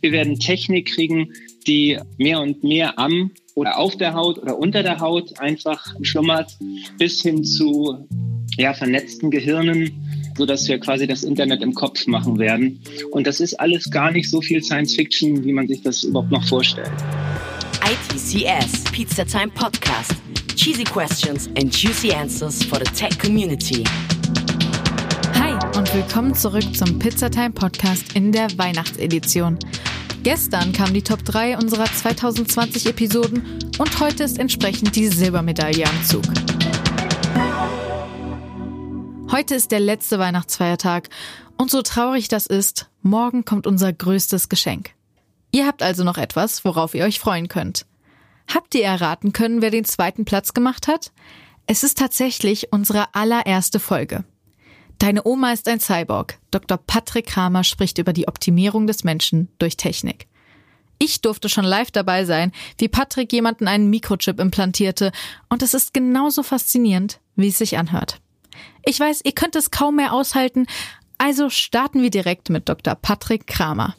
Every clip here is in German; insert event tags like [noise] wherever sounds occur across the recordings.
Wir werden Technik kriegen, die mehr und mehr am oder auf der Haut oder unter der Haut einfach schlummert, bis hin zu ja, vernetzten Gehirnen, so dass wir quasi das Internet im Kopf machen werden. Und das ist alles gar nicht so viel Science Fiction, wie man sich das überhaupt noch vorstellt. ITCS Pizza Time Podcast. Cheesy questions and juicy answers for the tech community. Willkommen zurück zum Pizza Time Podcast in der Weihnachtsedition. Gestern kam die Top 3 unserer 2020 Episoden und heute ist entsprechend die Silbermedaille am Zug. Heute ist der letzte Weihnachtsfeiertag und so traurig das ist, morgen kommt unser größtes Geschenk. Ihr habt also noch etwas, worauf ihr euch freuen könnt. Habt ihr erraten können, wer den zweiten Platz gemacht hat? Es ist tatsächlich unsere allererste Folge. Deine Oma ist ein Cyborg. Dr. Patrick Kramer spricht über die Optimierung des Menschen durch Technik. Ich durfte schon live dabei sein, wie Patrick jemanden einen Mikrochip implantierte, und es ist genauso faszinierend, wie es sich anhört. Ich weiß, ihr könnt es kaum mehr aushalten, also starten wir direkt mit Dr. Patrick Kramer.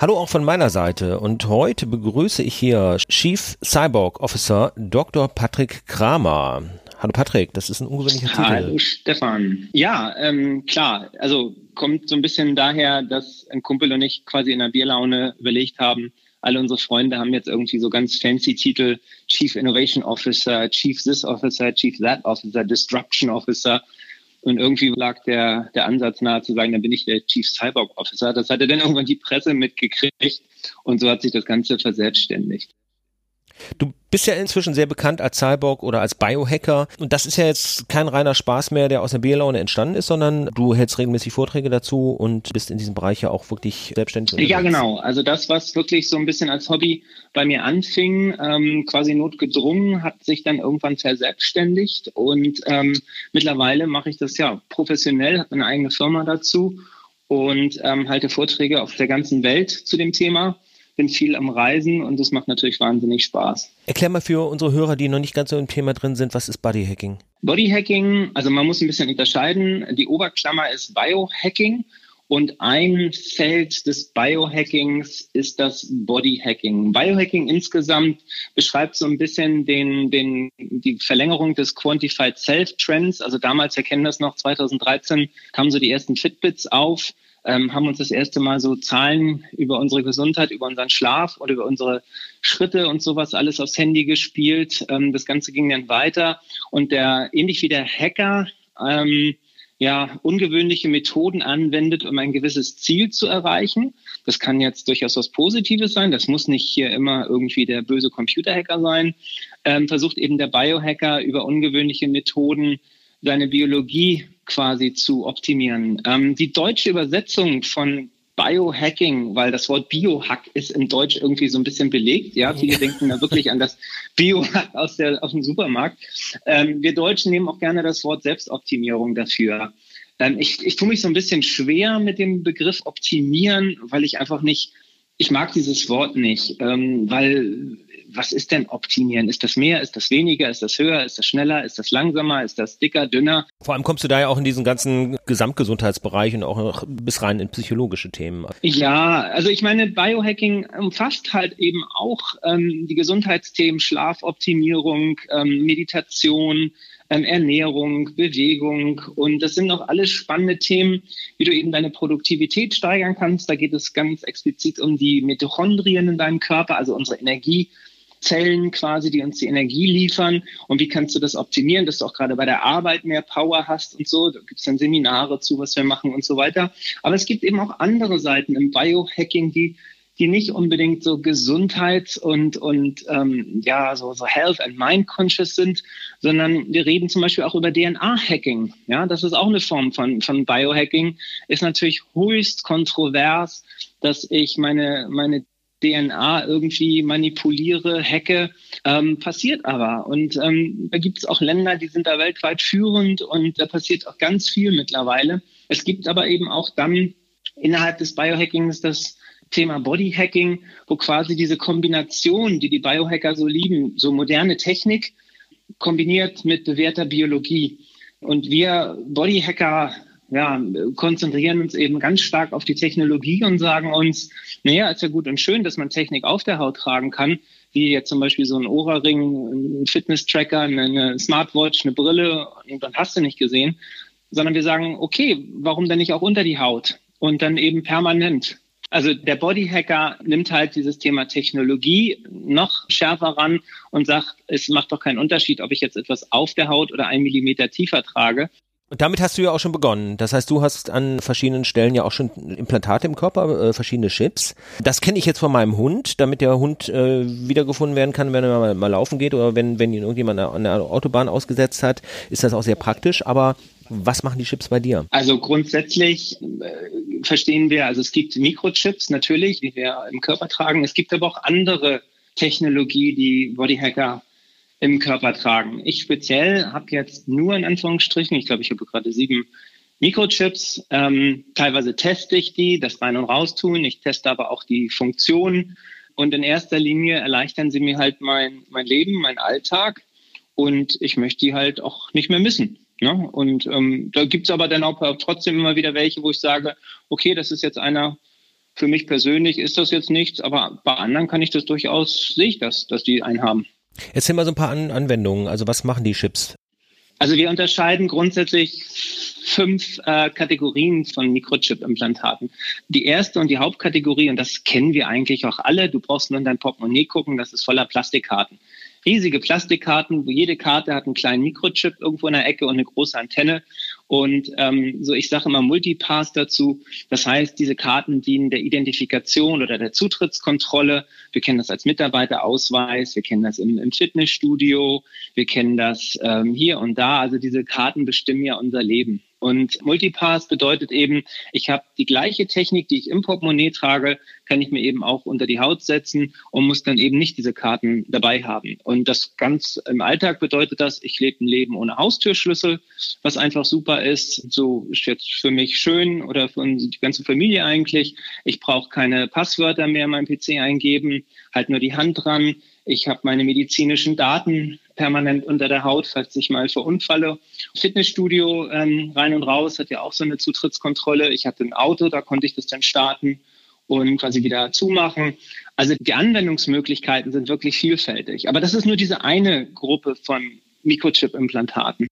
Hallo auch von meiner Seite und heute begrüße ich hier Chief Cyborg Officer Dr. Patrick Kramer. Hallo Patrick, das ist ein ungewöhnlicher Titel. Hallo Stefan. Ja, ähm, klar. Also kommt so ein bisschen daher, dass ein Kumpel und ich quasi in der Bierlaune überlegt haben, alle unsere Freunde haben jetzt irgendwie so ganz fancy Titel, Chief Innovation Officer, Chief This Officer, Chief That Officer, Disruption Officer. Und irgendwie lag der, der Ansatz nahe zu sagen, dann bin ich der Chief Cyborg Officer. Das hatte dann irgendwann die Presse mitgekriegt und so hat sich das Ganze verselbstständigt. Du bist ja inzwischen sehr bekannt als Cyborg oder als Biohacker und das ist ja jetzt kein reiner Spaß mehr, der aus der Bierlaune entstanden ist, sondern du hältst regelmäßig Vorträge dazu und bist in diesem Bereich ja auch wirklich selbstständig. Unterwegs. Ja, genau. Also das, was wirklich so ein bisschen als Hobby bei mir anfing, ähm, quasi notgedrungen, hat sich dann irgendwann verselbstständigt und ähm, mittlerweile mache ich das ja professionell, habe eine eigene Firma dazu und ähm, halte Vorträge auf der ganzen Welt zu dem Thema bin viel am Reisen und das macht natürlich wahnsinnig Spaß. Erklär mal für unsere Hörer, die noch nicht ganz so im Thema drin sind, was ist Bodyhacking? Bodyhacking, also man muss ein bisschen unterscheiden. Die Oberklammer ist Biohacking und ein Feld des Biohackings ist das Bodyhacking. Biohacking insgesamt beschreibt so ein bisschen den, den, die Verlängerung des Quantified Self Trends. Also damals, wir kennen das noch, 2013 kamen so die ersten Fitbits auf ähm, haben uns das erste Mal so Zahlen über unsere Gesundheit, über unseren Schlaf oder über unsere Schritte und sowas alles aufs Handy gespielt. Ähm, das Ganze ging dann weiter und der, ähnlich wie der Hacker, ähm, ja, ungewöhnliche Methoden anwendet, um ein gewisses Ziel zu erreichen. Das kann jetzt durchaus was Positives sein. Das muss nicht hier immer irgendwie der böse Computerhacker sein. Ähm, versucht eben der Biohacker über ungewöhnliche Methoden seine Biologie quasi zu optimieren. Ähm, die deutsche Übersetzung von Biohacking, weil das Wort Biohack ist im Deutsch irgendwie so ein bisschen belegt. Ja, viele [laughs] denken da wirklich an das Biohack aus, der, aus dem Supermarkt. Ähm, wir Deutschen nehmen auch gerne das Wort Selbstoptimierung dafür. Ähm, ich, ich tue mich so ein bisschen schwer mit dem Begriff optimieren, weil ich einfach nicht, ich mag dieses Wort nicht, ähm, weil was ist denn optimieren? Ist das mehr? Ist das weniger? Ist das höher? Ist das schneller? Ist das langsamer? Ist das dicker, dünner? Vor allem kommst du da ja auch in diesen ganzen Gesamtgesundheitsbereich und auch bis rein in psychologische Themen. Ja, also ich meine, Biohacking umfasst halt eben auch ähm, die Gesundheitsthemen, Schlafoptimierung, ähm, Meditation, ähm, Ernährung, Bewegung und das sind auch alles spannende Themen, wie du eben deine Produktivität steigern kannst. Da geht es ganz explizit um die Mitochondrien in deinem Körper, also unsere Energie. Zellen quasi, die uns die Energie liefern und wie kannst du das optimieren, dass du auch gerade bei der Arbeit mehr Power hast und so. Da gibt es dann Seminare zu, was wir machen und so weiter. Aber es gibt eben auch andere Seiten im Biohacking, die die nicht unbedingt so Gesundheits- und, und ähm, ja, so, so Health and Mind Conscious sind, sondern wir reden zum Beispiel auch über DNA-Hacking. Ja, das ist auch eine Form von, von Biohacking. Ist natürlich höchst kontrovers, dass ich meine, meine DNA irgendwie manipuliere, hacke, ähm, passiert aber. Und ähm, da gibt es auch Länder, die sind da weltweit führend und da passiert auch ganz viel mittlerweile. Es gibt aber eben auch dann innerhalb des Biohackings das Thema Bodyhacking, wo quasi diese Kombination, die die Biohacker so lieben, so moderne Technik kombiniert mit bewährter Biologie. Und wir Bodyhacker ja, konzentrieren uns eben ganz stark auf die Technologie und sagen uns, naja, ist ja gut und schön, dass man Technik auf der Haut tragen kann, wie jetzt zum Beispiel so ein Ohrring, ein Fitness-Tracker, eine Smartwatch, eine Brille und dann hast du nicht gesehen, sondern wir sagen, okay, warum denn nicht auch unter die Haut und dann eben permanent? Also der Bodyhacker nimmt halt dieses Thema Technologie noch schärfer ran und sagt, es macht doch keinen Unterschied, ob ich jetzt etwas auf der Haut oder einen Millimeter tiefer trage. Und damit hast du ja auch schon begonnen. Das heißt, du hast an verschiedenen Stellen ja auch schon Implantate im Körper, äh, verschiedene Chips. Das kenne ich jetzt von meinem Hund, damit der Hund äh, wiedergefunden werden kann, wenn er mal, mal laufen geht oder wenn, wenn ihn irgendjemand an der Autobahn ausgesetzt hat, ist das auch sehr praktisch. Aber was machen die Chips bei dir? Also grundsätzlich äh, verstehen wir, also es gibt Mikrochips natürlich, die wir im Körper tragen. Es gibt aber auch andere Technologie, die Bodyhacker im Körper tragen. Ich speziell habe jetzt nur in Anführungsstrichen, ich glaube, ich habe gerade sieben Mikrochips. Ähm, teilweise teste ich die, das rein und raus tun. Ich teste aber auch die Funktionen. Und in erster Linie erleichtern sie mir halt mein, mein Leben, mein Alltag. Und ich möchte die halt auch nicht mehr missen. Ne? Und ähm, da gibt's aber dann auch trotzdem immer wieder welche, wo ich sage, okay, das ist jetzt einer, für mich persönlich ist das jetzt nichts, aber bei anderen kann ich das durchaus, sehe ich das, dass die einen haben. Erzähl mal so ein paar An Anwendungen. Also was machen die Chips? Also wir unterscheiden grundsätzlich fünf äh, Kategorien von Mikrochip-Implantaten. Die erste und die Hauptkategorie, und das kennen wir eigentlich auch alle, du brauchst nur in dein Portemonnaie gucken, das ist voller Plastikkarten. Riesige Plastikkarten, wo jede Karte hat einen kleinen Mikrochip irgendwo in der Ecke und eine große Antenne. Und ähm, so, ich sage immer Multipass dazu. Das heißt, diese Karten dienen der Identifikation oder der Zutrittskontrolle. Wir kennen das als Mitarbeiterausweis, wir kennen das im, im Fitnessstudio, wir kennen das ähm, hier und da. Also diese Karten bestimmen ja unser Leben. Und Multipass bedeutet eben, ich habe die gleiche Technik, die ich im Portemonnaie trage, kann ich mir eben auch unter die Haut setzen und muss dann eben nicht diese Karten dabei haben. Und das ganz im Alltag bedeutet das, ich lebe ein Leben ohne Haustürschlüssel, was einfach super ist. So ist jetzt für mich schön oder für die ganze Familie eigentlich. Ich brauche keine Passwörter mehr in meinem PC eingeben, halt nur die Hand dran. Ich habe meine medizinischen Daten permanent unter der Haut, falls ich mal verunfalle. Fitnessstudio ähm, rein und raus hat ja auch so eine Zutrittskontrolle. Ich hatte ein Auto, da konnte ich das dann starten und quasi wieder zumachen. Also die Anwendungsmöglichkeiten sind wirklich vielfältig. Aber das ist nur diese eine Gruppe von Mikrochip-Implantaten.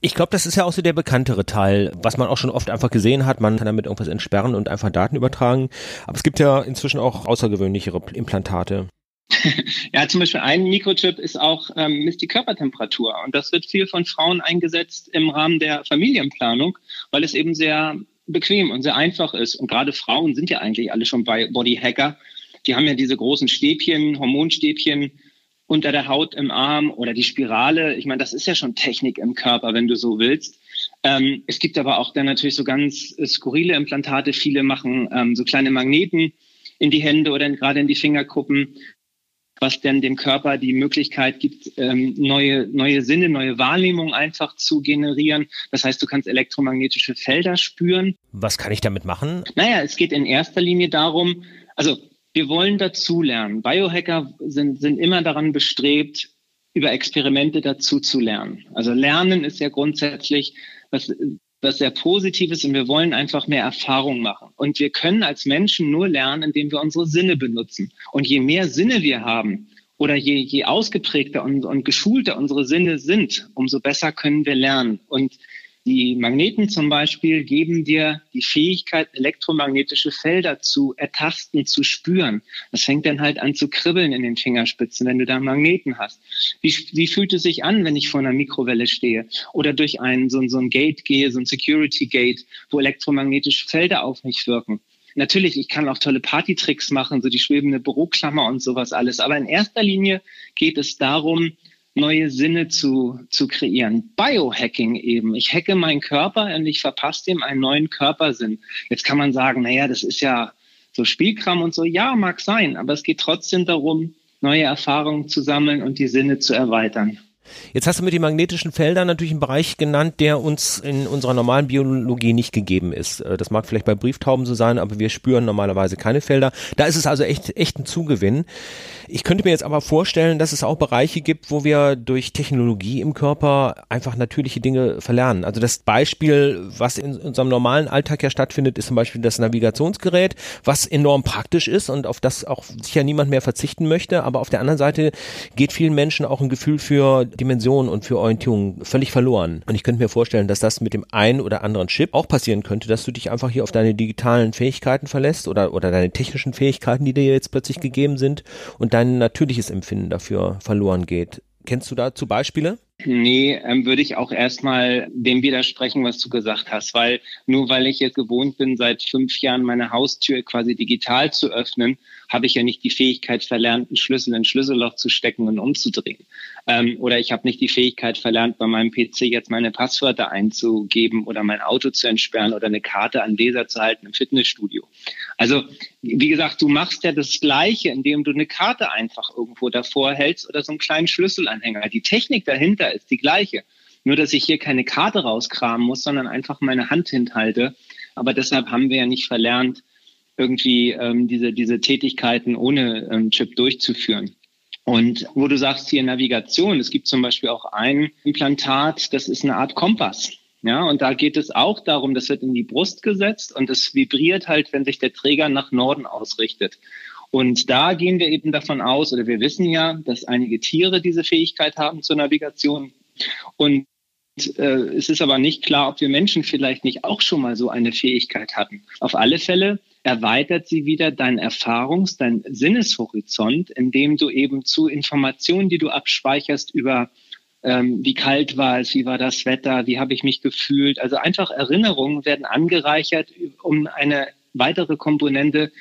Ich glaube, das ist ja auch so der bekanntere Teil, was man auch schon oft einfach gesehen hat. Man kann damit irgendwas entsperren und einfach Daten übertragen. Aber es gibt ja inzwischen auch außergewöhnlichere Implantate. [laughs] ja, zum Beispiel ein Mikrochip ist auch ähm, misst die Körpertemperatur und das wird viel von Frauen eingesetzt im Rahmen der Familienplanung, weil es eben sehr bequem und sehr einfach ist. Und gerade Frauen sind ja eigentlich alle schon bei Bodyhacker. Die haben ja diese großen Stäbchen, Hormonstäbchen unter der Haut im Arm oder die Spirale. Ich meine, das ist ja schon Technik im Körper, wenn du so willst. Ähm, es gibt aber auch dann natürlich so ganz skurrile Implantate. Viele machen ähm, so kleine Magneten in die Hände oder gerade in die Fingerkuppen was denn dem Körper die Möglichkeit gibt, ähm, neue, neue Sinne, neue Wahrnehmungen einfach zu generieren. Das heißt, du kannst elektromagnetische Felder spüren. Was kann ich damit machen? Naja, es geht in erster Linie darum, also wir wollen dazulernen. Biohacker sind, sind immer daran bestrebt, über Experimente dazu zu lernen. Also Lernen ist ja grundsätzlich was was sehr Positives und wir wollen einfach mehr Erfahrung machen. Und wir können als Menschen nur lernen, indem wir unsere Sinne benutzen. Und je mehr Sinne wir haben oder je, je ausgeprägter und, und geschulter unsere Sinne sind, umso besser können wir lernen. Und die Magneten zum Beispiel geben dir die Fähigkeit, elektromagnetische Felder zu ertasten, zu spüren. Das fängt dann halt an zu kribbeln in den Fingerspitzen, wenn du da Magneten hast. Wie, wie fühlt es sich an, wenn ich vor einer Mikrowelle stehe oder durch ein, so, so ein Gate gehe, so ein Security Gate, wo elektromagnetische Felder auf mich wirken? Natürlich, ich kann auch tolle Partytricks machen, so die schwebende Büroklammer und sowas alles. Aber in erster Linie geht es darum, neue Sinne zu, zu kreieren. Biohacking eben. Ich hacke meinen Körper und ich verpasse dem einen neuen Körpersinn. Jetzt kann man sagen, naja, das ist ja so Spielkram und so. Ja, mag sein, aber es geht trotzdem darum, neue Erfahrungen zu sammeln und die Sinne zu erweitern. Jetzt hast du mit den magnetischen Feldern natürlich einen Bereich genannt, der uns in unserer normalen Biologie nicht gegeben ist. Äh, das mag vielleicht bei Brieftauben so sein, aber wir spüren normalerweise keine Felder. Da ist es also echt, echt ein Zugewinn. Ich könnte mir jetzt aber vorstellen, dass es auch Bereiche gibt, wo wir durch Technologie im Körper einfach natürliche Dinge verlernen. Also das Beispiel, was in unserem normalen Alltag ja stattfindet, ist zum Beispiel das Navigationsgerät, was enorm praktisch ist und auf das auch sicher niemand mehr verzichten möchte. Aber auf der anderen Seite geht vielen Menschen auch ein Gefühl für Dimension und für Orientierung völlig verloren. Und ich könnte mir vorstellen, dass das mit dem einen oder anderen Chip auch passieren könnte, dass du dich einfach hier auf deine digitalen Fähigkeiten verlässt oder, oder deine technischen Fähigkeiten, die dir jetzt plötzlich gegeben sind und dein natürliches Empfinden dafür verloren geht. Kennst du dazu Beispiele? Nee, ähm, würde ich auch erstmal dem widersprechen, was du gesagt hast, weil nur weil ich jetzt gewohnt bin, seit fünf Jahren meine Haustür quasi digital zu öffnen, habe ich ja nicht die Fähigkeit verlernt, einen Schlüssel in ein Schlüsselloch zu stecken und umzudrehen. Ähm, oder ich habe nicht die Fähigkeit verlernt, bei meinem PC jetzt meine Passwörter einzugeben oder mein Auto zu entsperren oder eine Karte an Leser zu halten im Fitnessstudio. Also, wie gesagt, du machst ja das Gleiche, indem du eine Karte einfach irgendwo davor hältst oder so einen kleinen Schlüsselanhänger. Die Technik dahinter ist die gleiche. Nur, dass ich hier keine Karte rauskramen muss, sondern einfach meine Hand hinhalte. Aber deshalb haben wir ja nicht verlernt, irgendwie ähm, diese, diese Tätigkeiten ohne ähm, Chip durchzuführen. Und wo du sagst hier Navigation, es gibt zum Beispiel auch ein Implantat, das ist eine Art Kompass. Ja, und da geht es auch darum, das wird in die Brust gesetzt und es vibriert halt, wenn sich der Träger nach Norden ausrichtet. Und da gehen wir eben davon aus, oder wir wissen ja, dass einige Tiere diese Fähigkeit haben zur Navigation. Und äh, es ist aber nicht klar, ob wir Menschen vielleicht nicht auch schon mal so eine Fähigkeit hatten. Auf alle Fälle erweitert sie wieder deinen Erfahrungs-, dein Sinneshorizont, indem du eben zu Informationen, die du abspeicherst über ähm, wie kalt war es, wie war das Wetter, wie habe ich mich gefühlt. Also einfach Erinnerungen werden angereichert um eine weitere Komponente,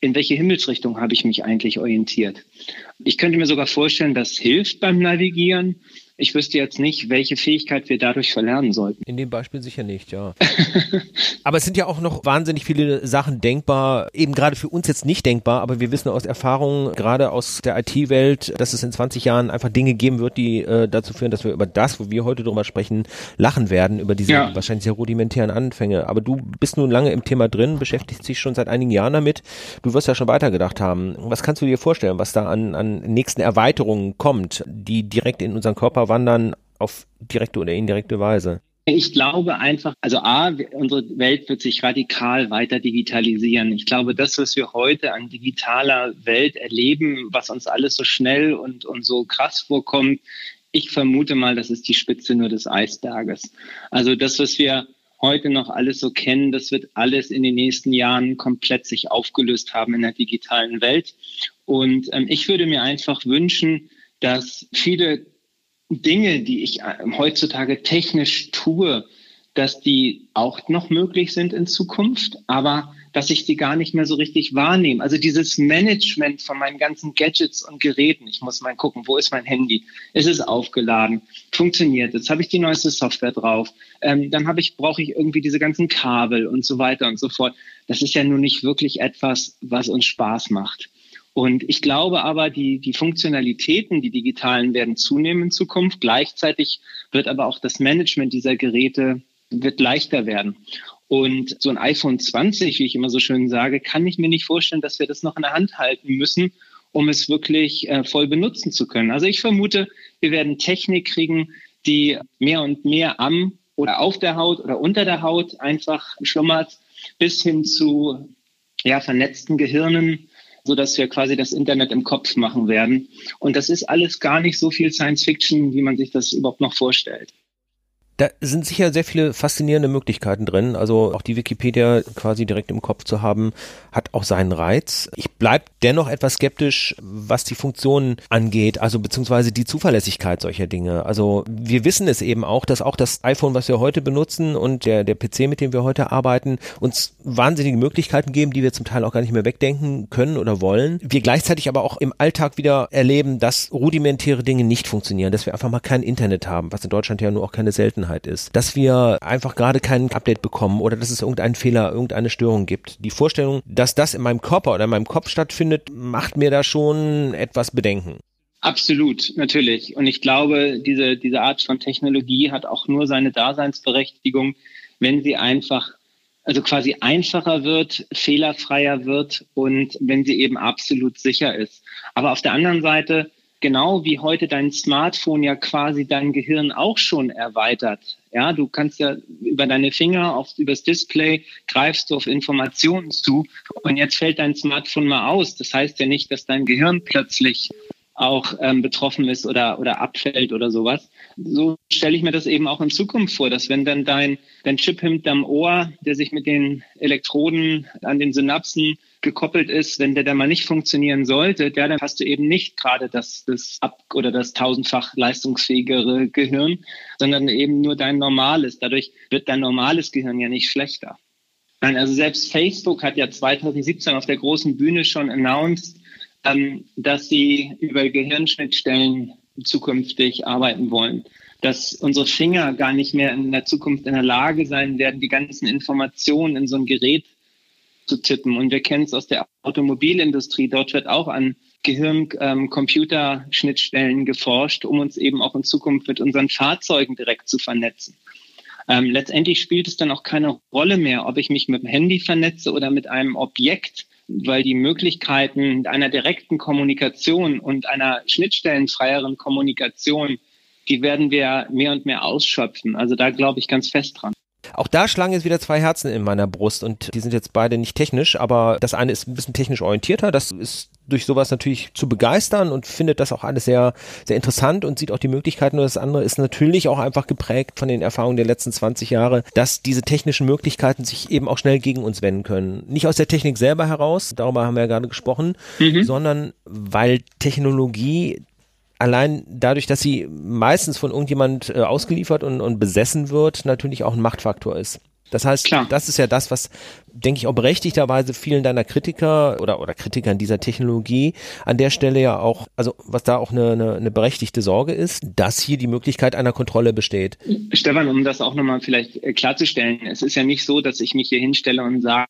in welche Himmelsrichtung habe ich mich eigentlich orientiert. Ich könnte mir sogar vorstellen, das hilft beim Navigieren. Ich wüsste jetzt nicht, welche Fähigkeit wir dadurch verlernen sollten. In dem Beispiel sicher nicht, ja. [laughs] aber es sind ja auch noch wahnsinnig viele Sachen denkbar, eben gerade für uns jetzt nicht denkbar, aber wir wissen aus Erfahrung, gerade aus der IT-Welt, dass es in 20 Jahren einfach Dinge geben wird, die äh, dazu führen, dass wir über das, wo wir heute drüber sprechen, lachen werden, über diese ja. wahrscheinlich sehr rudimentären Anfänge. Aber du bist nun lange im Thema drin, beschäftigst dich schon seit einigen Jahren damit. Du wirst ja schon weitergedacht haben. Was kannst du dir vorstellen, was da an, an nächsten Erweiterungen kommt, die direkt in unseren Körper wandern auf direkte oder indirekte Weise? Ich glaube einfach, also A, unsere Welt wird sich radikal weiter digitalisieren. Ich glaube, das, was wir heute an digitaler Welt erleben, was uns alles so schnell und, und so krass vorkommt, ich vermute mal, das ist die Spitze nur des Eisberges. Also das, was wir heute noch alles so kennen, das wird alles in den nächsten Jahren komplett sich aufgelöst haben in der digitalen Welt. Und ähm, ich würde mir einfach wünschen, dass viele Dinge, die ich äh, heutzutage technisch tue, dass die auch noch möglich sind in Zukunft, aber dass ich die gar nicht mehr so richtig wahrnehme. Also dieses Management von meinen ganzen Gadgets und Geräten. Ich muss mal gucken, wo ist mein Handy? Ist es aufgeladen? Funktioniert es? Habe ich die neueste Software drauf? Ähm, dann habe ich, brauche ich irgendwie diese ganzen Kabel und so weiter und so fort. Das ist ja nun nicht wirklich etwas, was uns Spaß macht. Und ich glaube aber, die, die Funktionalitäten, die digitalen, werden zunehmen in Zukunft. Gleichzeitig wird aber auch das Management dieser Geräte wird leichter werden. Und so ein iPhone 20, wie ich immer so schön sage, kann ich mir nicht vorstellen, dass wir das noch in der Hand halten müssen, um es wirklich äh, voll benutzen zu können. Also ich vermute, wir werden Technik kriegen, die mehr und mehr am oder auf der Haut oder unter der Haut einfach schlummert, bis hin zu ja, vernetzten Gehirnen, so dass wir quasi das Internet im Kopf machen werden. Und das ist alles gar nicht so viel Science Fiction, wie man sich das überhaupt noch vorstellt. Da sind sicher sehr viele faszinierende Möglichkeiten drin. Also auch die Wikipedia quasi direkt im Kopf zu haben, hat auch seinen Reiz. Ich bleib dennoch etwas skeptisch, was die Funktionen angeht, also beziehungsweise die Zuverlässigkeit solcher Dinge. Also wir wissen es eben auch, dass auch das iPhone, was wir heute benutzen und der, der PC, mit dem wir heute arbeiten, uns wahnsinnige Möglichkeiten geben, die wir zum Teil auch gar nicht mehr wegdenken können oder wollen. Wir gleichzeitig aber auch im Alltag wieder erleben, dass rudimentäre Dinge nicht funktionieren, dass wir einfach mal kein Internet haben, was in Deutschland ja nur auch keine Seltenheit Seltenheit ist, dass wir einfach gerade kein Update bekommen oder dass es irgendeinen Fehler, irgendeine Störung gibt. Die Vorstellung, dass das in meinem Körper oder in meinem Kopf stattfindet, macht mir da schon etwas Bedenken. Absolut, natürlich. Und ich glaube, diese, diese Art von Technologie hat auch nur seine Daseinsberechtigung, wenn sie einfach, also quasi einfacher wird, fehlerfreier wird und wenn sie eben absolut sicher ist. Aber auf der anderen Seite, genau wie heute dein Smartphone ja quasi dein Gehirn auch schon erweitert. Ja, du kannst ja über deine Finger auf, übers Display greifst du auf Informationen zu und jetzt fällt dein Smartphone mal aus. Das heißt ja nicht, dass dein Gehirn plötzlich auch ähm, betroffen ist oder, oder abfällt oder sowas. So stelle ich mir das eben auch in Zukunft vor, dass wenn dann dein, dein Chip hinterm Ohr, der sich mit den Elektroden an den Synapsen gekoppelt ist, wenn der dann mal nicht funktionieren sollte, der, dann hast du eben nicht gerade das, das ab oder das tausendfach leistungsfähigere Gehirn, sondern eben nur dein normales. Dadurch wird dein normales Gehirn ja nicht schlechter. Nein, also selbst Facebook hat ja 2017 auf der großen Bühne schon announced, ähm, dass sie über Gehirnschnittstellen zukünftig arbeiten wollen. Dass unsere Finger gar nicht mehr in der Zukunft in der Lage sein werden, die ganzen Informationen in so ein Gerät zu tippen. Und wir kennen es aus der Automobilindustrie. Dort wird auch an Gehirn-Computer-Schnittstellen ähm, geforscht, um uns eben auch in Zukunft mit unseren Fahrzeugen direkt zu vernetzen. Ähm, letztendlich spielt es dann auch keine Rolle mehr, ob ich mich mit dem Handy vernetze oder mit einem Objekt, weil die Möglichkeiten einer direkten Kommunikation und einer schnittstellenfreieren Kommunikation, die werden wir mehr und mehr ausschöpfen. Also da glaube ich ganz fest dran. Auch da schlagen jetzt wieder zwei Herzen in meiner Brust und die sind jetzt beide nicht technisch, aber das eine ist ein bisschen technisch orientierter, das ist durch sowas natürlich zu begeistern und findet das auch alles sehr, sehr interessant und sieht auch die Möglichkeiten. Und das andere ist natürlich auch einfach geprägt von den Erfahrungen der letzten 20 Jahre, dass diese technischen Möglichkeiten sich eben auch schnell gegen uns wenden können. Nicht aus der Technik selber heraus, darüber haben wir ja gerade gesprochen, mhm. sondern weil Technologie allein dadurch, dass sie meistens von irgendjemand äh, ausgeliefert und, und besessen wird, natürlich auch ein Machtfaktor ist. Das heißt, Klar. das ist ja das, was, denke ich, auch berechtigterweise vielen deiner Kritiker oder, oder Kritikern dieser Technologie an der Stelle ja auch, also was da auch eine, eine, eine berechtigte Sorge ist, dass hier die Möglichkeit einer Kontrolle besteht. Stefan, um das auch nochmal vielleicht äh, klarzustellen, es ist ja nicht so, dass ich mich hier hinstelle und sage,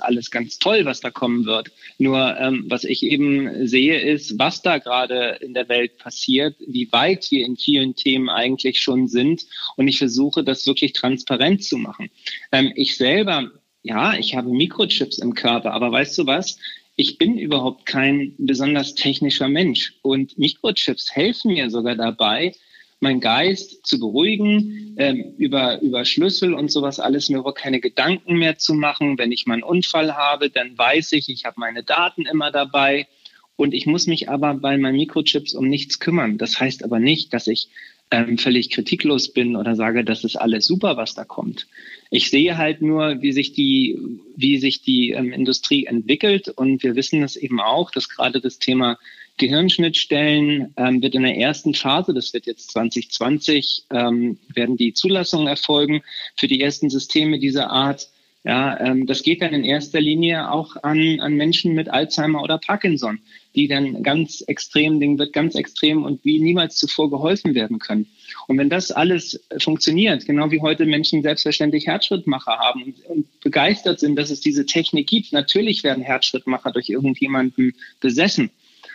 alles ganz toll, was da kommen wird. Nur ähm, was ich eben sehe, ist, was da gerade in der Welt passiert, wie weit wir in vielen Themen eigentlich schon sind. Und ich versuche, das wirklich transparent zu machen. Ähm, ich selber, ja, ich habe Mikrochips im Körper, aber weißt du was? Ich bin überhaupt kein besonders technischer Mensch. Und Mikrochips helfen mir sogar dabei, mein Geist zu beruhigen, ähm, über, über Schlüssel und sowas alles, mir überhaupt keine Gedanken mehr zu machen. Wenn ich mal einen Unfall habe, dann weiß ich, ich habe meine Daten immer dabei. Und ich muss mich aber bei meinen Mikrochips um nichts kümmern. Das heißt aber nicht, dass ich ähm, völlig kritiklos bin oder sage, das ist alles super, was da kommt. Ich sehe halt nur, wie sich die, wie sich die ähm, Industrie entwickelt und wir wissen es eben auch, dass gerade das Thema Gehirnschnittstellen ähm, wird in der ersten Phase, das wird jetzt 2020, ähm, werden die Zulassungen erfolgen für die ersten Systeme dieser Art. Ja, ähm, das geht dann in erster Linie auch an, an Menschen mit Alzheimer oder Parkinson, die dann ganz extrem, denen wird ganz extrem und wie niemals zuvor geholfen werden können. Und wenn das alles funktioniert, genau wie heute Menschen selbstverständlich Herzschrittmacher haben und, und begeistert sind, dass es diese Technik gibt, natürlich werden Herzschrittmacher durch irgendjemanden besessen.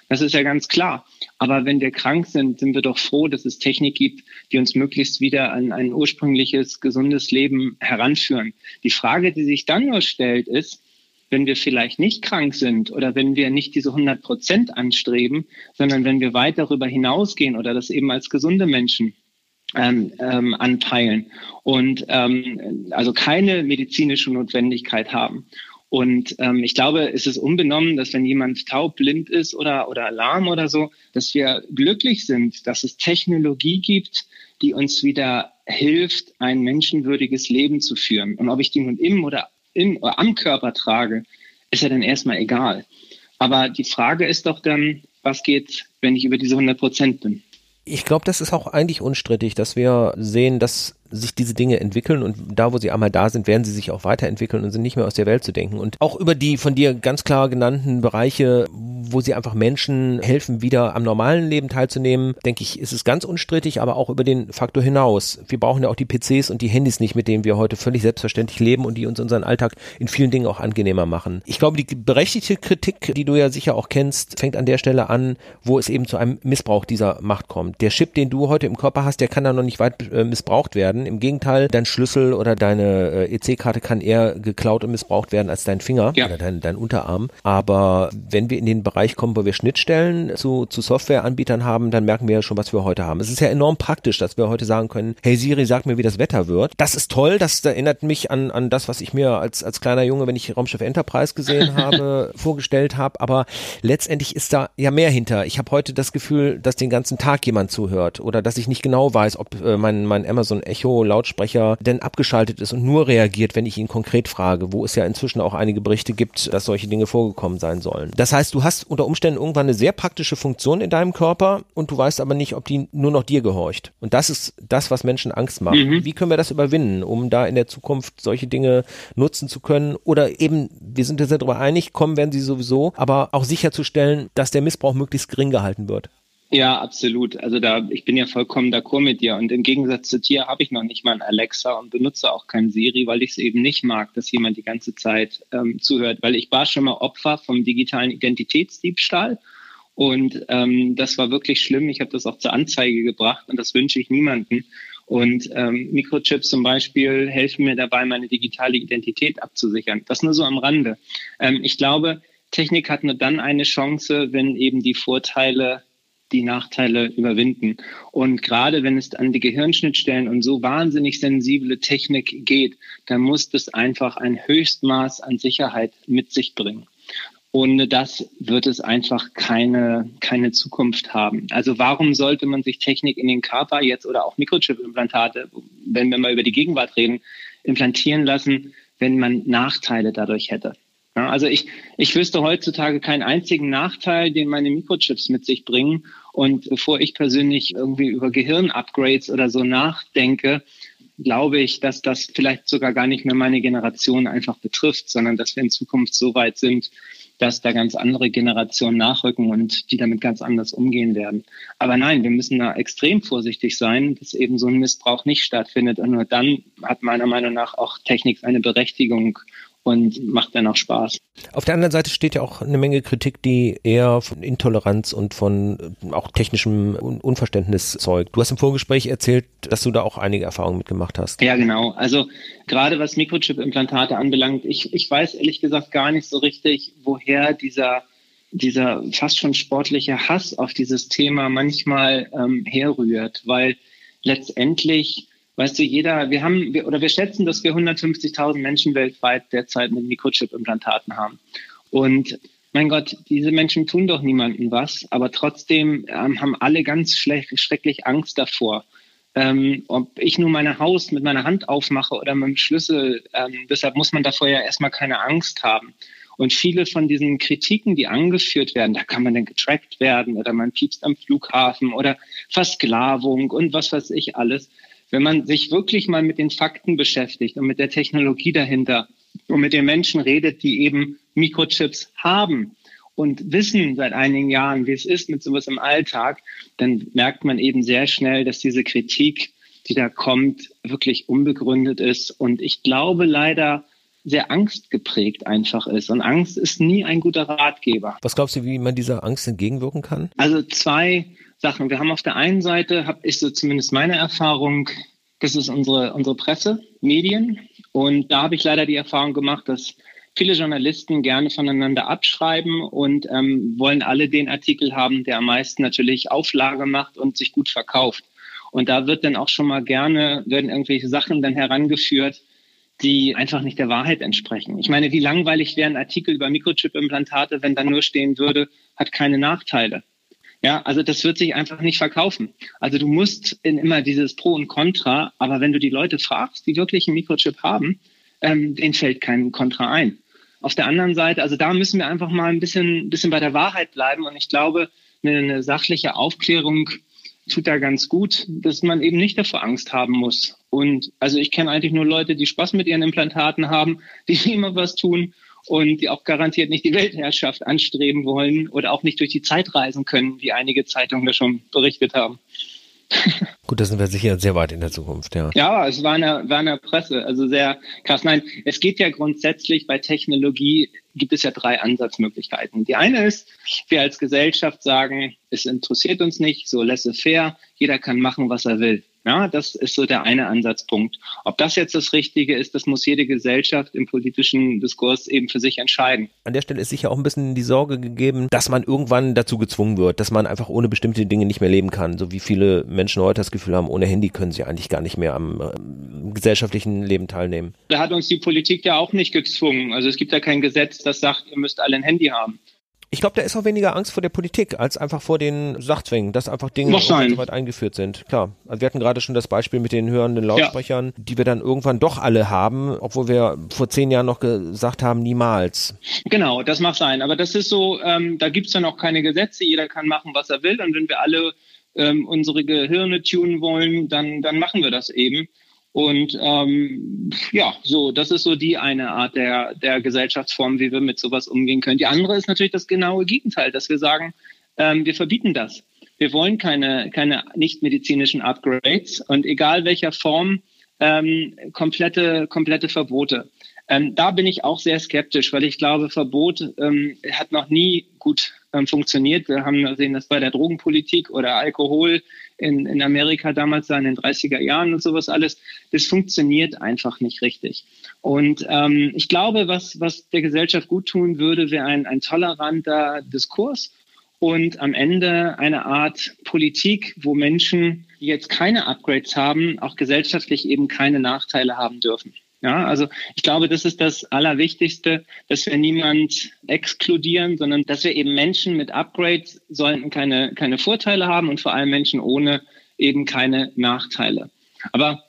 Das ist ja ganz klar. Aber wenn wir krank sind, sind wir doch froh, dass es Technik gibt, die uns möglichst wieder an ein ursprüngliches, gesundes Leben heranführen. Die Frage, die sich dann nur stellt, ist, wenn wir vielleicht nicht krank sind oder wenn wir nicht diese 100 Prozent anstreben, sondern wenn wir weit darüber hinausgehen oder das eben als gesunde Menschen ähm, ähm, anpeilen und ähm, also keine medizinische Notwendigkeit haben und ähm, ich glaube, es ist unbenommen, dass wenn jemand taub, blind ist oder, oder alarm oder so, dass wir glücklich sind, dass es Technologie gibt, die uns wieder hilft, ein menschenwürdiges Leben zu führen. Und ob ich die nun im oder, im oder am Körper trage, ist ja dann erstmal egal. Aber die Frage ist doch dann, was geht, wenn ich über diese 100 Prozent bin? Ich glaube, das ist auch eigentlich unstrittig, dass wir sehen, dass sich diese Dinge entwickeln und da, wo sie einmal da sind, werden sie sich auch weiterentwickeln und sind nicht mehr aus der Welt zu denken. Und auch über die von dir ganz klar genannten Bereiche, wo sie einfach Menschen helfen, wieder am normalen Leben teilzunehmen, denke ich, ist es ganz unstrittig, aber auch über den Faktor hinaus. Wir brauchen ja auch die PCs und die Handys nicht, mit denen wir heute völlig selbstverständlich leben und die uns unseren Alltag in vielen Dingen auch angenehmer machen. Ich glaube, die berechtigte Kritik, die du ja sicher auch kennst, fängt an der Stelle an, wo es eben zu einem Missbrauch dieser Macht kommt. Der Chip, den du heute im Körper hast, der kann da noch nicht weit äh, missbraucht werden. Im Gegenteil, dein Schlüssel oder deine äh, EC-Karte kann eher geklaut und missbraucht werden als dein Finger ja. oder dein, dein Unterarm. Aber wenn wir in den Bereich kommen, wo wir Schnittstellen zu, zu Softwareanbietern haben, dann merken wir ja schon, was wir heute haben. Es ist ja enorm praktisch, dass wir heute sagen können, hey Siri, sag mir, wie das Wetter wird. Das ist toll, das erinnert mich an, an das, was ich mir als, als kleiner Junge, wenn ich Raumschiff Enterprise gesehen [laughs] habe, vorgestellt habe. Aber letztendlich ist da ja mehr hinter. Ich habe heute das Gefühl, dass den ganzen Tag jemand zuhört oder dass ich nicht genau weiß, ob äh, mein, mein Amazon Echo Lautsprecher denn abgeschaltet ist und nur reagiert, wenn ich ihn konkret frage, wo es ja inzwischen auch einige Berichte gibt, dass solche Dinge vorgekommen sein sollen. Das heißt, du hast unter Umständen irgendwann eine sehr praktische Funktion in deinem Körper und du weißt aber nicht, ob die nur noch dir gehorcht. Und das ist das, was Menschen Angst macht. Mhm. Wie können wir das überwinden, um da in der Zukunft solche Dinge nutzen zu können? Oder eben, wir sind uns darüber einig, kommen werden sie sowieso, aber auch sicherzustellen, dass der Missbrauch möglichst gering gehalten wird. Ja, absolut. Also da, ich bin ja vollkommen d'accord mit dir. Und im Gegensatz zu dir habe ich noch nicht mal ein Alexa und benutze auch kein Siri, weil ich es eben nicht mag, dass jemand die ganze Zeit ähm, zuhört. Weil ich war schon mal Opfer vom digitalen Identitätsdiebstahl. Und ähm, das war wirklich schlimm. Ich habe das auch zur Anzeige gebracht und das wünsche ich niemanden. Und ähm, Mikrochips zum Beispiel helfen mir dabei, meine digitale Identität abzusichern. Das nur so am Rande. Ähm, ich glaube, Technik hat nur dann eine Chance, wenn eben die Vorteile die Nachteile überwinden. Und gerade wenn es an die Gehirnschnittstellen und so wahnsinnig sensible Technik geht, dann muss das einfach ein Höchstmaß an Sicherheit mit sich bringen. Ohne das wird es einfach keine, keine Zukunft haben. Also warum sollte man sich Technik in den Körper jetzt oder auch Mikrochip-Implantate, wenn wir mal über die Gegenwart reden, implantieren lassen, wenn man Nachteile dadurch hätte? Ja, also ich, ich wüsste heutzutage keinen einzigen Nachteil, den meine Mikrochips mit sich bringen. Und bevor ich persönlich irgendwie über Gehirn-Upgrades oder so nachdenke, glaube ich, dass das vielleicht sogar gar nicht mehr meine Generation einfach betrifft, sondern dass wir in Zukunft so weit sind, dass da ganz andere Generationen nachrücken und die damit ganz anders umgehen werden. Aber nein, wir müssen da extrem vorsichtig sein, dass eben so ein Missbrauch nicht stattfindet. Und nur dann hat meiner Meinung nach auch Technik eine Berechtigung und macht dann auch Spaß. Auf der anderen Seite steht ja auch eine Menge Kritik, die eher von Intoleranz und von äh, auch technischem Unverständnis zeugt. Du hast im Vorgespräch erzählt, dass du da auch einige Erfahrungen mitgemacht hast. Ja, genau. Also gerade was Mikrochip-Implantate anbelangt, ich, ich weiß ehrlich gesagt gar nicht so richtig, woher dieser dieser fast schon sportliche Hass auf dieses Thema manchmal ähm, herrührt, weil letztendlich Weißt du, jeder, wir haben, wir, oder wir schätzen, dass wir 150.000 Menschen weltweit derzeit mit Mikrochip-Implantaten haben. Und mein Gott, diese Menschen tun doch niemandem was, aber trotzdem ähm, haben alle ganz schrecklich Angst davor. Ähm, ob ich nur mein Haus mit meiner Hand aufmache oder mit dem Schlüssel, ähm, deshalb muss man davor ja erstmal keine Angst haben. Und viele von diesen Kritiken, die angeführt werden, da kann man dann getrackt werden oder man piepst am Flughafen oder Versklavung und was weiß ich alles wenn man sich wirklich mal mit den Fakten beschäftigt und mit der Technologie dahinter und mit den Menschen redet, die eben Mikrochips haben und wissen seit einigen Jahren, wie es ist mit sowas im Alltag, dann merkt man eben sehr schnell, dass diese Kritik, die da kommt, wirklich unbegründet ist. Und ich glaube leider, sehr angstgeprägt einfach ist. Und Angst ist nie ein guter Ratgeber. Was glaubst du, wie man dieser Angst entgegenwirken kann? Also zwei Sachen. Wir haben auf der einen Seite, habe ich so zumindest meine Erfahrung, das ist unsere, unsere Presse, Medien. Und da habe ich leider die Erfahrung gemacht, dass viele Journalisten gerne voneinander abschreiben und ähm, wollen alle den Artikel haben, der am meisten natürlich Auflage macht und sich gut verkauft. Und da wird dann auch schon mal gerne, werden irgendwelche Sachen dann herangeführt, die einfach nicht der Wahrheit entsprechen. Ich meine, wie langweilig wäre ein Artikel über Mikrochip-Implantate, wenn dann nur stehen würde, hat keine Nachteile. Ja, also das wird sich einfach nicht verkaufen. Also du musst in immer dieses Pro und Contra, aber wenn du die Leute fragst, die wirklich einen Mikrochip haben, ähm, denen fällt kein Contra ein. Auf der anderen Seite, also da müssen wir einfach mal ein bisschen, bisschen bei der Wahrheit bleiben und ich glaube, eine, eine sachliche Aufklärung tut da ganz gut, dass man eben nicht davor Angst haben muss. Und also ich kenne eigentlich nur Leute, die Spaß mit ihren Implantaten haben, [laughs] die immer was tun und die auch garantiert nicht die Weltherrschaft anstreben wollen oder auch nicht durch die Zeit reisen können, wie einige Zeitungen da schon berichtet haben. [laughs] Gut, da sind wir sicher sehr weit in der Zukunft, ja. Ja, es war eine, war eine Presse, also sehr krass. Nein, es geht ja grundsätzlich bei Technologie gibt es ja drei Ansatzmöglichkeiten. Die eine ist, wir als Gesellschaft sagen, es interessiert uns nicht, so laissez-faire, jeder kann machen, was er will. Ja, das ist so der eine Ansatzpunkt. Ob das jetzt das Richtige ist, das muss jede Gesellschaft im politischen Diskurs eben für sich entscheiden. An der Stelle ist sicher auch ein bisschen die Sorge gegeben, dass man irgendwann dazu gezwungen wird, dass man einfach ohne bestimmte Dinge nicht mehr leben kann. So wie viele Menschen heute das Gefühl haben, ohne Handy können sie eigentlich gar nicht mehr am äh, gesellschaftlichen Leben teilnehmen. Da hat uns die Politik ja auch nicht gezwungen. Also es gibt ja kein Gesetz, das sagt, ihr müsst alle ein Handy haben. Ich glaube, da ist auch weniger Angst vor der Politik als einfach vor den Sachzwängen, dass einfach Dinge so weit eingeführt sind. Klar, also wir hatten gerade schon das Beispiel mit den hörenden Lautsprechern, ja. die wir dann irgendwann doch alle haben, obwohl wir vor zehn Jahren noch gesagt haben, niemals. Genau, das mag sein. Aber das ist so, ähm, da gibt's ja noch keine Gesetze, jeder kann machen, was er will. Und wenn wir alle ähm, unsere Gehirne tunen wollen, dann, dann machen wir das eben. Und ähm, ja, so, das ist so die eine Art der, der Gesellschaftsform, wie wir mit sowas umgehen können. Die andere ist natürlich das genaue Gegenteil, dass wir sagen, ähm, wir verbieten das. Wir wollen keine, keine nicht-medizinischen Upgrades und egal welcher Form, ähm, komplette, komplette Verbote. Ähm, da bin ich auch sehr skeptisch, weil ich glaube, Verbot ähm, hat noch nie gut ähm, funktioniert. Wir haben gesehen, dass bei der Drogenpolitik oder Alkohol in, in Amerika damals da in den 30er Jahren und sowas alles, das funktioniert einfach nicht richtig. Und ähm, ich glaube, was, was der Gesellschaft gut tun würde, wäre ein, ein toleranter Diskurs und am Ende eine Art Politik, wo Menschen, die jetzt keine Upgrades haben, auch gesellschaftlich eben keine Nachteile haben dürfen. Ja, also ich glaube, das ist das Allerwichtigste, dass wir niemand exkludieren, sondern dass wir eben Menschen mit Upgrades sollten keine, keine Vorteile haben und vor allem Menschen ohne eben keine Nachteile. Aber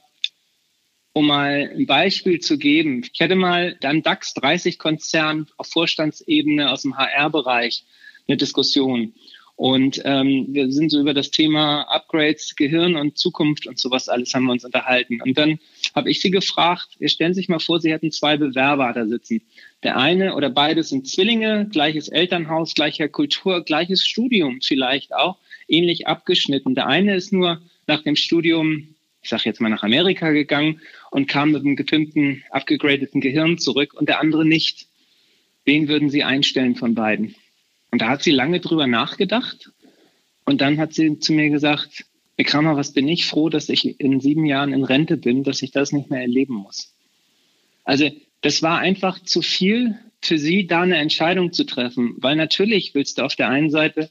um mal ein Beispiel zu geben, ich hätte mal dann DAX 30 Konzern auf Vorstandsebene aus dem HR-Bereich eine Diskussion. Und ähm, wir sind so über das Thema Upgrades, Gehirn und Zukunft und sowas alles haben wir uns unterhalten. Und dann habe ich sie gefragt, ihr stellen sich mal vor, sie hätten zwei Bewerber da sitzen. Der eine oder beide sind Zwillinge, gleiches Elternhaus, gleicher Kultur, gleiches Studium vielleicht auch, ähnlich abgeschnitten. Der eine ist nur nach dem Studium, ich sage jetzt mal nach Amerika gegangen und kam mit einem gepimpten, abgegradeten Gehirn zurück und der andere nicht. Wen würden Sie einstellen von beiden? Und da hat sie lange drüber nachgedacht. Und dann hat sie zu mir gesagt, Kramer, was bin ich froh, dass ich in sieben Jahren in Rente bin, dass ich das nicht mehr erleben muss. Also das war einfach zu viel für sie, da eine Entscheidung zu treffen. Weil natürlich willst du auf der einen Seite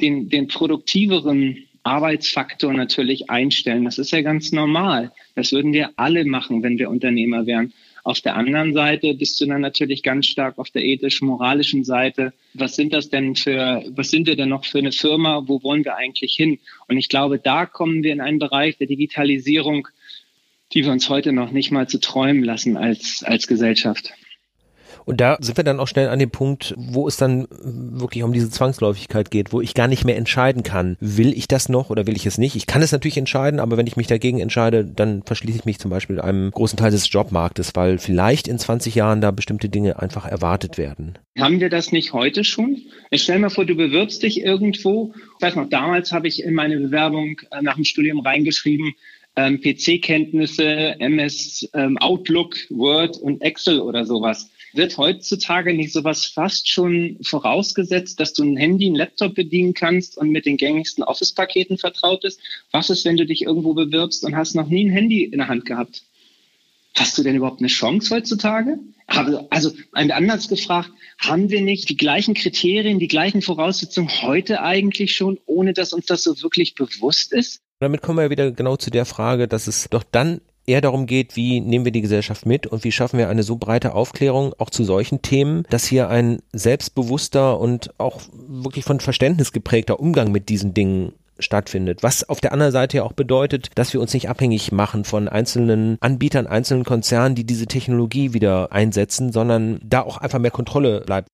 den, den produktiveren Arbeitsfaktor natürlich einstellen. Das ist ja ganz normal. Das würden wir alle machen, wenn wir Unternehmer wären. Auf der anderen Seite bist du dann natürlich ganz stark auf der ethisch-moralischen Seite. Was sind das denn für, was sind wir denn noch für eine Firma? Wo wollen wir eigentlich hin? Und ich glaube, da kommen wir in einen Bereich der Digitalisierung, die wir uns heute noch nicht mal zu träumen lassen als, als Gesellschaft. Und da sind wir dann auch schnell an dem Punkt, wo es dann wirklich um diese Zwangsläufigkeit geht, wo ich gar nicht mehr entscheiden kann, will ich das noch oder will ich es nicht. Ich kann es natürlich entscheiden, aber wenn ich mich dagegen entscheide, dann verschließe ich mich zum Beispiel einem großen Teil des Jobmarktes, weil vielleicht in 20 Jahren da bestimmte Dinge einfach erwartet werden. Haben wir das nicht heute schon? Ich stell mir vor, du bewirbst dich irgendwo. Ich weiß noch, damals habe ich in meine Bewerbung äh, nach dem Studium reingeschrieben, ähm, PC-Kenntnisse, MS ähm, Outlook, Word und Excel oder sowas. Wird heutzutage nicht sowas fast schon vorausgesetzt, dass du ein Handy, ein Laptop bedienen kannst und mit den gängigsten Office-Paketen vertraut ist? Was ist, wenn du dich irgendwo bewirbst und hast noch nie ein Handy in der Hand gehabt? Hast du denn überhaupt eine Chance heutzutage? Also anders gefragt, haben wir nicht die gleichen Kriterien, die gleichen Voraussetzungen heute eigentlich schon, ohne dass uns das so wirklich bewusst ist? Damit kommen wir wieder genau zu der Frage, dass es doch dann eher darum geht, wie nehmen wir die Gesellschaft mit und wie schaffen wir eine so breite Aufklärung auch zu solchen Themen, dass hier ein selbstbewusster und auch wirklich von Verständnis geprägter Umgang mit diesen Dingen stattfindet. Was auf der anderen Seite ja auch bedeutet, dass wir uns nicht abhängig machen von einzelnen Anbietern, einzelnen Konzernen, die diese Technologie wieder einsetzen, sondern da auch einfach mehr Kontrolle bleibt.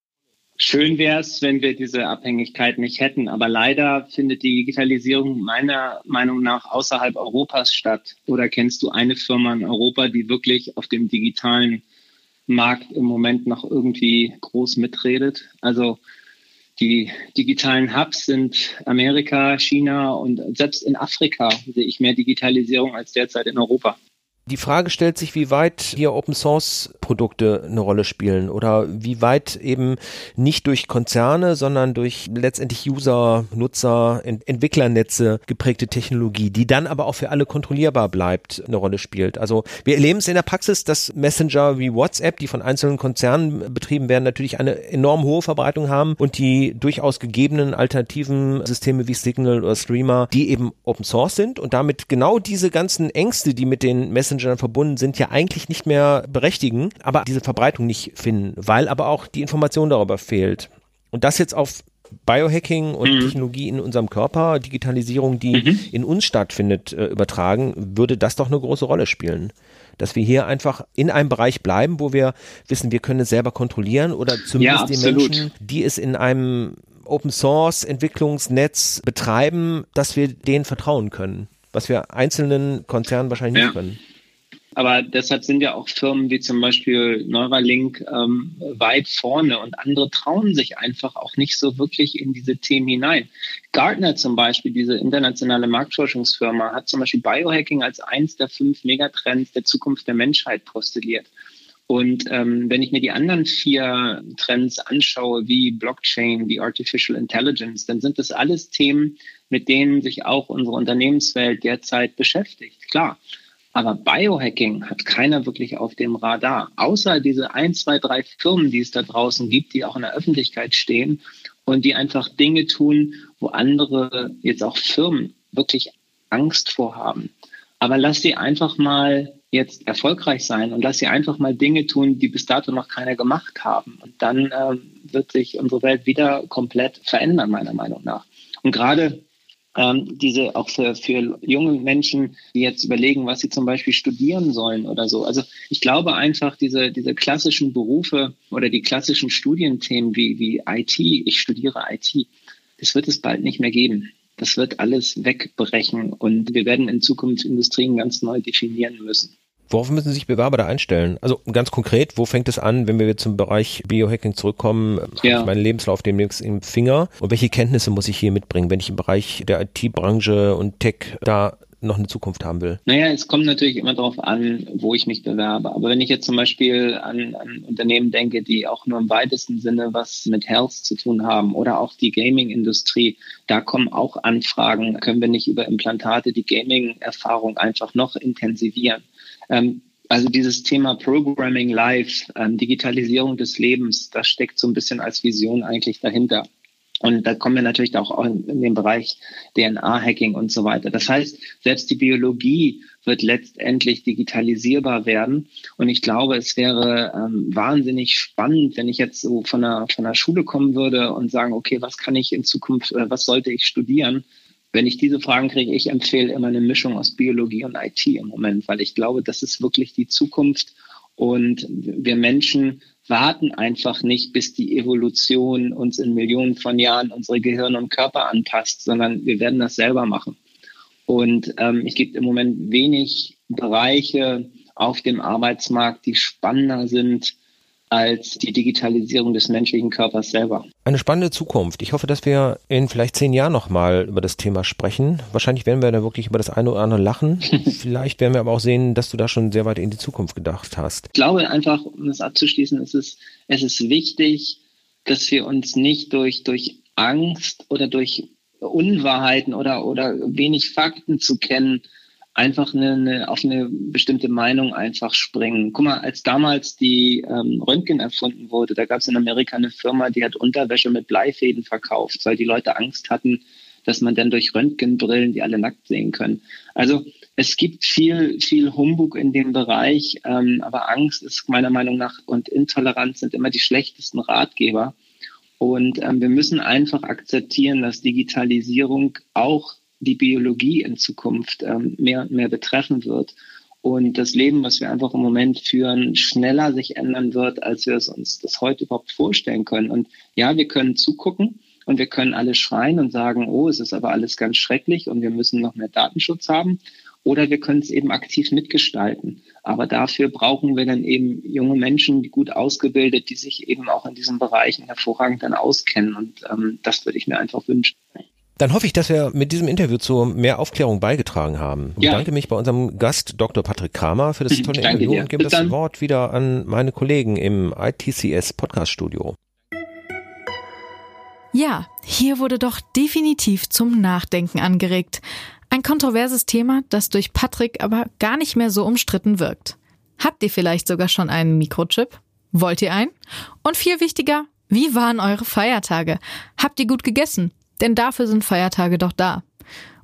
Schön wäre es, wenn wir diese Abhängigkeit nicht hätten. Aber leider findet die Digitalisierung meiner Meinung nach außerhalb Europas statt. Oder kennst du eine Firma in Europa, die wirklich auf dem digitalen Markt im Moment noch irgendwie groß mitredet. Also die digitalen Hubs sind Amerika, China und selbst in Afrika sehe ich mehr Digitalisierung als derzeit in Europa. Die Frage stellt sich, wie weit hier Open Source Produkte eine Rolle spielen oder wie weit eben nicht durch Konzerne, sondern durch letztendlich User, Nutzer, Ent Entwicklernetze geprägte Technologie, die dann aber auch für alle kontrollierbar bleibt, eine Rolle spielt. Also wir erleben es in der Praxis, dass Messenger wie WhatsApp, die von einzelnen Konzernen betrieben werden, natürlich eine enorm hohe Verbreitung haben und die durchaus gegebenen alternativen Systeme wie Signal oder Streamer, die eben Open Source sind und damit genau diese ganzen Ängste, die mit den Messenger Messengern verbunden sind, ja eigentlich nicht mehr berechtigen, aber diese Verbreitung nicht finden, weil aber auch die Information darüber fehlt. Und das jetzt auf Biohacking und mhm. Technologie in unserem Körper, Digitalisierung, die mhm. in uns stattfindet, äh, übertragen, würde das doch eine große Rolle spielen. Dass wir hier einfach in einem Bereich bleiben, wo wir wissen, wir können es selber kontrollieren oder zumindest ja, die Menschen, die es in einem Open Source Entwicklungsnetz betreiben, dass wir denen vertrauen können, was wir einzelnen Konzernen wahrscheinlich ja. nicht können. Aber deshalb sind ja auch Firmen wie zum Beispiel Neuralink ähm, weit vorne und andere trauen sich einfach auch nicht so wirklich in diese Themen hinein. Gartner zum Beispiel, diese internationale Marktforschungsfirma, hat zum Beispiel Biohacking als eins der fünf Megatrends der Zukunft der Menschheit postuliert. Und ähm, wenn ich mir die anderen vier Trends anschaue, wie Blockchain, wie Artificial Intelligence, dann sind das alles Themen, mit denen sich auch unsere Unternehmenswelt derzeit beschäftigt. Klar, aber Biohacking hat keiner wirklich auf dem Radar, außer diese ein, zwei, drei Firmen, die es da draußen gibt, die auch in der Öffentlichkeit stehen und die einfach Dinge tun, wo andere jetzt auch Firmen wirklich Angst vorhaben. Aber lass sie einfach mal jetzt erfolgreich sein und lass sie einfach mal Dinge tun, die bis dato noch keiner gemacht haben. Und dann äh, wird sich unsere Welt wieder komplett verändern, meiner Meinung nach. Und gerade ähm, diese auch für, für junge Menschen, die jetzt überlegen, was sie zum Beispiel studieren sollen oder so. Also ich glaube einfach, diese, diese klassischen Berufe oder die klassischen Studienthemen wie, wie IT, ich studiere IT, das wird es bald nicht mehr geben. Das wird alles wegbrechen und wir werden in Zukunft Industrien ganz neu definieren müssen. Worauf müssen sich Bewerber da einstellen? Also ganz konkret, wo fängt es an, wenn wir zum Bereich Biohacking zurückkommen? Ja. Habe ich meinen Lebenslauf demnächst im Finger? Und welche Kenntnisse muss ich hier mitbringen, wenn ich im Bereich der IT-Branche und Tech da noch eine Zukunft haben will? Naja, es kommt natürlich immer darauf an, wo ich mich bewerbe. Aber wenn ich jetzt zum Beispiel an, an Unternehmen denke, die auch nur im weitesten Sinne was mit Health zu tun haben oder auch die Gaming-Industrie, da kommen auch Anfragen, können wir nicht über Implantate die Gaming-Erfahrung einfach noch intensivieren. Ähm, also dieses Thema Programming Live, ähm, Digitalisierung des Lebens, das steckt so ein bisschen als Vision eigentlich dahinter. Und da kommen wir natürlich auch in, in den Bereich DNA-Hacking und so weiter. Das heißt, selbst die Biologie wird letztendlich digitalisierbar werden. Und ich glaube, es wäre ähm, wahnsinnig spannend, wenn ich jetzt so von der, von der Schule kommen würde und sagen, okay, was kann ich in Zukunft, äh, was sollte ich studieren? Wenn ich diese Fragen kriege, ich empfehle immer eine Mischung aus Biologie und IT im Moment, weil ich glaube, das ist wirklich die Zukunft. Und wir Menschen warten einfach nicht, bis die Evolution uns in Millionen von Jahren unsere Gehirn und Körper anpasst, sondern wir werden das selber machen. Und ähm, es gibt im Moment wenig Bereiche auf dem Arbeitsmarkt, die spannender sind als die Digitalisierung des menschlichen Körpers selber. Eine spannende Zukunft. Ich hoffe, dass wir in vielleicht zehn Jahren nochmal über das Thema sprechen. Wahrscheinlich werden wir da wirklich über das eine oder andere lachen. [laughs] vielleicht werden wir aber auch sehen, dass du da schon sehr weit in die Zukunft gedacht hast. Ich glaube einfach, um das abzuschließen, es ist, es ist wichtig, dass wir uns nicht durch, durch Angst oder durch Unwahrheiten oder, oder wenig Fakten zu kennen, einfach eine, eine, auf eine bestimmte Meinung einfach springen. Guck mal, als damals die ähm, Röntgen erfunden wurde, da gab es in Amerika eine Firma, die hat Unterwäsche mit Bleifäden verkauft, weil die Leute Angst hatten, dass man dann durch Röntgenbrillen die alle nackt sehen können. Also es gibt viel, viel Humbug in dem Bereich, ähm, aber Angst ist meiner Meinung nach und Intoleranz sind immer die schlechtesten Ratgeber. Und ähm, wir müssen einfach akzeptieren, dass Digitalisierung auch die Biologie in Zukunft ähm, mehr und mehr betreffen wird und das Leben, was wir einfach im Moment führen, schneller sich ändern wird, als wir es uns das heute überhaupt vorstellen können. Und ja, wir können zugucken und wir können alle schreien und sagen, oh, es ist aber alles ganz schrecklich und wir müssen noch mehr Datenschutz haben. oder wir können es eben aktiv mitgestalten. Aber dafür brauchen wir dann eben junge Menschen, die gut ausgebildet, die sich eben auch in diesen Bereichen hervorragend dann auskennen. Und ähm, das würde ich mir einfach wünschen. Dann hoffe ich, dass wir mit diesem Interview zu mehr Aufklärung beigetragen haben. Ich ja. bedanke mich bei unserem Gast Dr. Patrick Kramer für das tolle Interview dir. und gebe Bis das dann. Wort wieder an meine Kollegen im ITCS Podcast Studio. Ja, hier wurde doch definitiv zum Nachdenken angeregt. Ein kontroverses Thema, das durch Patrick aber gar nicht mehr so umstritten wirkt. Habt ihr vielleicht sogar schon einen Mikrochip? Wollt ihr einen? Und viel wichtiger, wie waren eure Feiertage? Habt ihr gut gegessen? Denn dafür sind Feiertage doch da.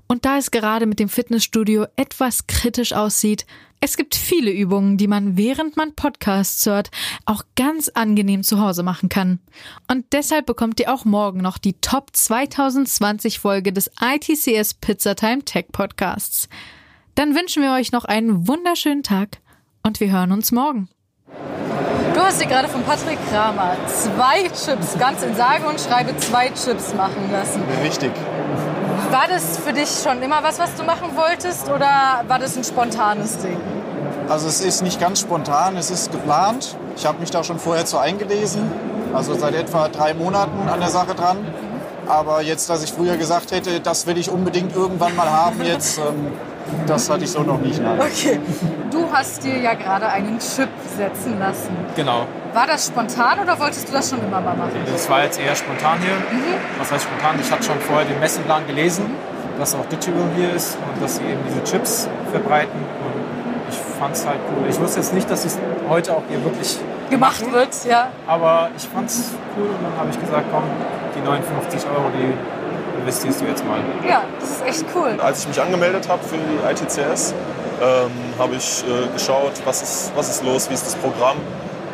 Und da es gerade mit dem Fitnessstudio etwas kritisch aussieht, es gibt viele Übungen, die man während man Podcasts hört, auch ganz angenehm zu Hause machen kann. Und deshalb bekommt ihr auch morgen noch die Top 2020 Folge des ITCS Pizzatime Tech Podcasts. Dann wünschen wir euch noch einen wunderschönen Tag und wir hören uns morgen. Du hast dir gerade von Patrick Kramer zwei Chips, ganz in sage und schreibe zwei Chips machen lassen. Richtig. War das für dich schon immer was, was du machen wolltest oder war das ein spontanes Ding? Also es ist nicht ganz spontan, es ist geplant. Ich habe mich da schon vorher zu eingelesen, also seit etwa drei Monaten an der Sache dran. Aber jetzt, dass ich früher gesagt hätte, das will ich unbedingt irgendwann mal haben, jetzt ähm, das hatte ich so noch nicht. Nein. Okay. Du hast dir ja gerade einen Chip setzen lassen. Genau. War das spontan oder wolltest du das schon immer mal machen? Das war jetzt eher spontan hier. Mhm. Was heißt spontan? Ich hatte schon vorher den Messenplan gelesen, dass auch Digital hier ist und dass sie eben diese Chips verbreiten. Und ich fand es halt cool. Ich wusste jetzt nicht, dass es heute auch hier wirklich gemacht machen. wird. Ja. Aber ich fand es cool und dann habe ich gesagt, komm, die 59 Euro, die investierst du jetzt mal. Ja, das ist echt cool. Als ich mich angemeldet habe für die ITCS, ähm, habe ich äh, geschaut, was ist, was ist los, wie ist das Programm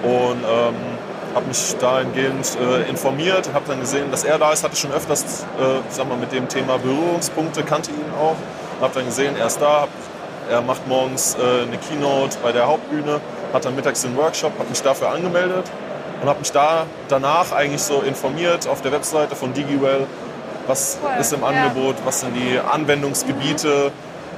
und ähm, habe mich dahingehend äh, informiert, habe dann gesehen, dass er da ist, hatte ich schon öfters, äh, sag mal, mit dem Thema Berührungspunkte, kannte ihn auch, habe dann gesehen, er ist da, er macht morgens äh, eine Keynote bei der Hauptbühne, hat dann mittags den Workshop, habe mich dafür angemeldet und habe mich da danach eigentlich so informiert auf der Webseite von DigiWell, was cool. ist im Angebot, was sind die Anwendungsgebiete.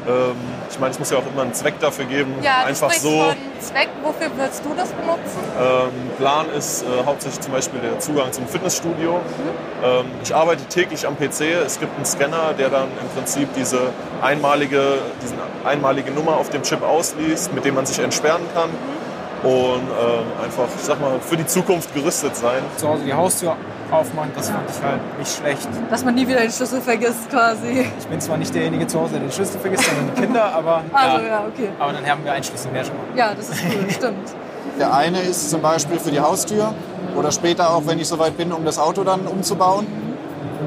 Ähm, ich meine, es muss ja auch immer einen Zweck dafür geben. Ja, Einfach so. Von Zweck, wofür würdest du das benutzen? Ähm, Plan ist äh, hauptsächlich zum Beispiel der Zugang zum Fitnessstudio. Mhm. Ähm, ich arbeite täglich am PC. Es gibt einen Scanner, der dann im Prinzip diese einmalige, diesen einmalige Nummer auf dem Chip ausliest, mit dem man sich entsperren kann. Mhm. Und ähm, einfach, ich sag mal, für die Zukunft gerüstet sein. Zu Hause die Haustür aufmachen, das fand ich halt nicht schlecht. Dass man nie wieder den Schlüssel vergisst quasi. Ich bin zwar nicht derjenige zu Hause, der den Schlüssel vergisst, sondern die Kinder, aber, [laughs] also, ja, ja, okay. aber dann haben wir einen Schlüssel mehr schon mal. Ja, das ist cool, [laughs] stimmt. Der eine ist zum Beispiel für die Haustür oder später auch, wenn ich soweit bin, um das Auto dann umzubauen.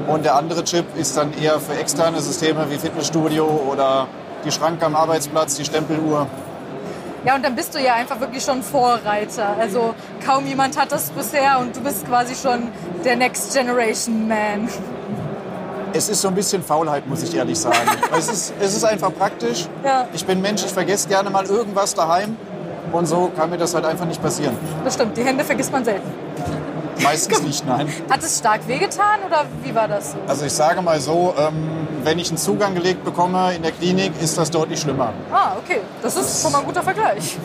Und der andere Chip ist dann eher für externe Systeme wie Fitnessstudio oder die Schranke am Arbeitsplatz, die Stempeluhr. Ja, und dann bist du ja einfach wirklich schon Vorreiter. Also kaum jemand hat das bisher und du bist quasi schon der Next Generation Man. Es ist so ein bisschen Faulheit, muss ich ehrlich sagen. [laughs] es, ist, es ist einfach praktisch. Ja. Ich bin Mensch, ich vergesse gerne mal irgendwas daheim. Und so kann mir das halt einfach nicht passieren. Das stimmt, die Hände vergisst man selten. Meistens nicht, nein. Hat es stark wehgetan oder wie war das so? Also ich sage mal so, ähm, wenn ich einen Zugang gelegt bekomme in der Klinik, ist das deutlich schlimmer. Ah, okay. Das ist schon mal ein guter Vergleich.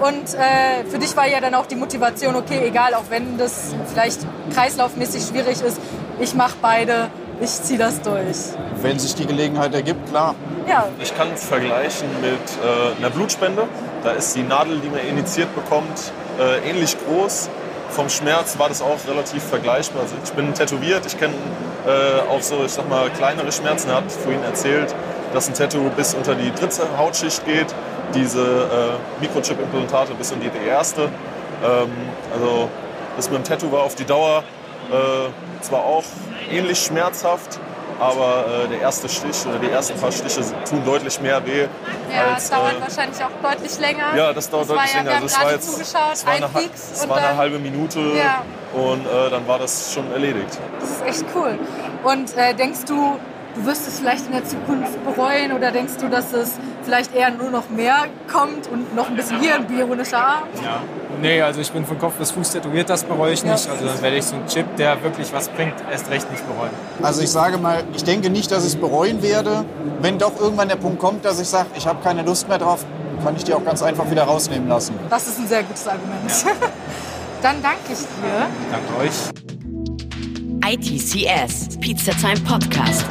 Und äh, für dich war ja dann auch die Motivation, okay, egal, auch wenn das vielleicht kreislaufmäßig schwierig ist, ich mache beide, ich ziehe das durch. Wenn sich die Gelegenheit ergibt, klar. Ja. Ich kann es vergleichen mit äh, einer Blutspende. Da ist die Nadel, die man initiiert bekommt, äh, ähnlich groß vom Schmerz war das auch relativ vergleichbar. Also ich bin tätowiert, ich kenne äh, auch so, ich sag mal, kleinere Schmerzen. Er hat vorhin erzählt, dass ein Tattoo bis unter die dritte Hautschicht geht, diese äh, Mikrochip-Implantate bis in die erste. Ähm, also das mit dem Tattoo war auf die Dauer äh, zwar auch ähnlich schmerzhaft, aber äh, der erste Stich oder die ersten paar Stiche tun deutlich mehr weh. Ja, als, das dauert äh, wahrscheinlich auch deutlich länger. Ja, das dauert das deutlich ja, länger. Wir also haben gerade zugeschaut, es war, eine, es war eine halbe Minute ja. und äh, dann war das schon erledigt. Das ist echt cool. Und äh, denkst du, du wirst es vielleicht in der Zukunft bereuen oder denkst du, dass es vielleicht eher nur noch mehr kommt und noch ein bisschen hier ein bionischer Arm? Ja, Nee, also ich bin von Kopf bis Fuß tätowiert, das bereue ich nicht. Ja. Also dann werde ich so einen Chip, der wirklich was bringt, erst recht nicht bereuen. Also ich sage mal, ich denke nicht, dass ich es bereuen werde. Wenn doch irgendwann der Punkt kommt, dass ich sage, ich habe keine Lust mehr drauf, kann ich die auch ganz einfach wieder rausnehmen lassen. Das ist ein sehr gutes Argument. [laughs] Dann danke ich dir. Danke euch. ITCS, Pizza Time Podcast.